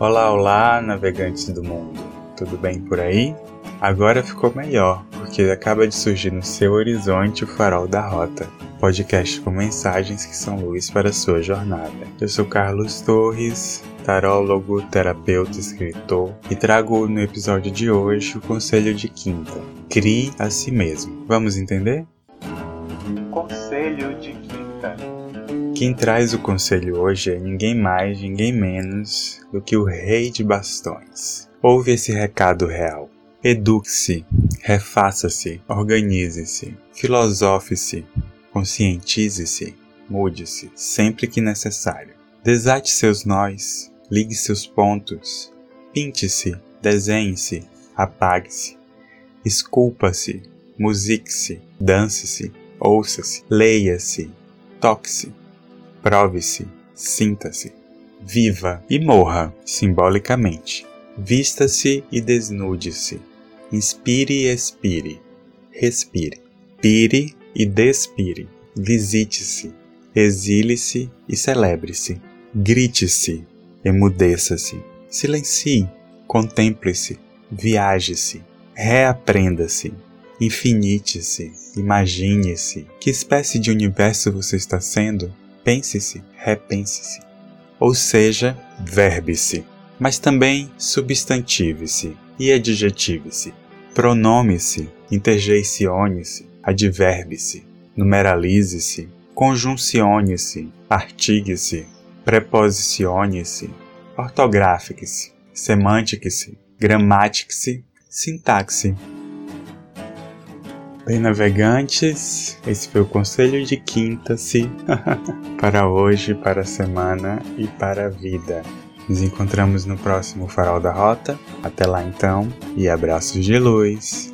Olá, olá, navegantes do mundo. Tudo bem por aí? Agora ficou melhor, porque acaba de surgir no seu horizonte o Farol da Rota, podcast com mensagens que são luz para a sua jornada. Eu sou Carlos Torres, tarólogo, terapeuta, escritor, e trago no episódio de hoje o conselho de quinta: crie a si mesmo. Vamos entender? Conselho de quinta. Quem traz o conselho hoje é ninguém mais, ninguém menos do que o Rei de Bastões. Ouve esse recado real. Eduque-se, refaça-se, organize-se, filosofe-se, conscientize-se, mude-se sempre que necessário. Desate seus nós, ligue seus pontos, pinte-se, desenhe-se, apague-se, esculpa-se, musique-se, dance-se, ouça-se, leia-se, toque-se, prove-se, sinta-se, viva e morra simbolicamente. Vista-se e desnude-se. Inspire e expire. Respire. Pire e despire. Visite-se. Exile-se e celebre-se. Grite-se. Emudeça-se. Silencie. Contemple-se. Viaje-se. Reaprenda-se. Infinite-se. Imagine-se. Que espécie de universo você está sendo? Pense-se. Repense-se. Ou seja, verbe-se mas também substantive-se e adjetive-se, pronome-se, interjeicione-se, adverbe-se, numeralize-se, conjuncione-se, artigue-se, preposicione-se, ortografique-se, semantique-se, gramatique-se, sintaxe. Bem, navegantes, esse foi o conselho de quinta-se para hoje, para a semana e para a vida. Nos encontramos no próximo Farol da Rota. Até lá então, e abraços de luz.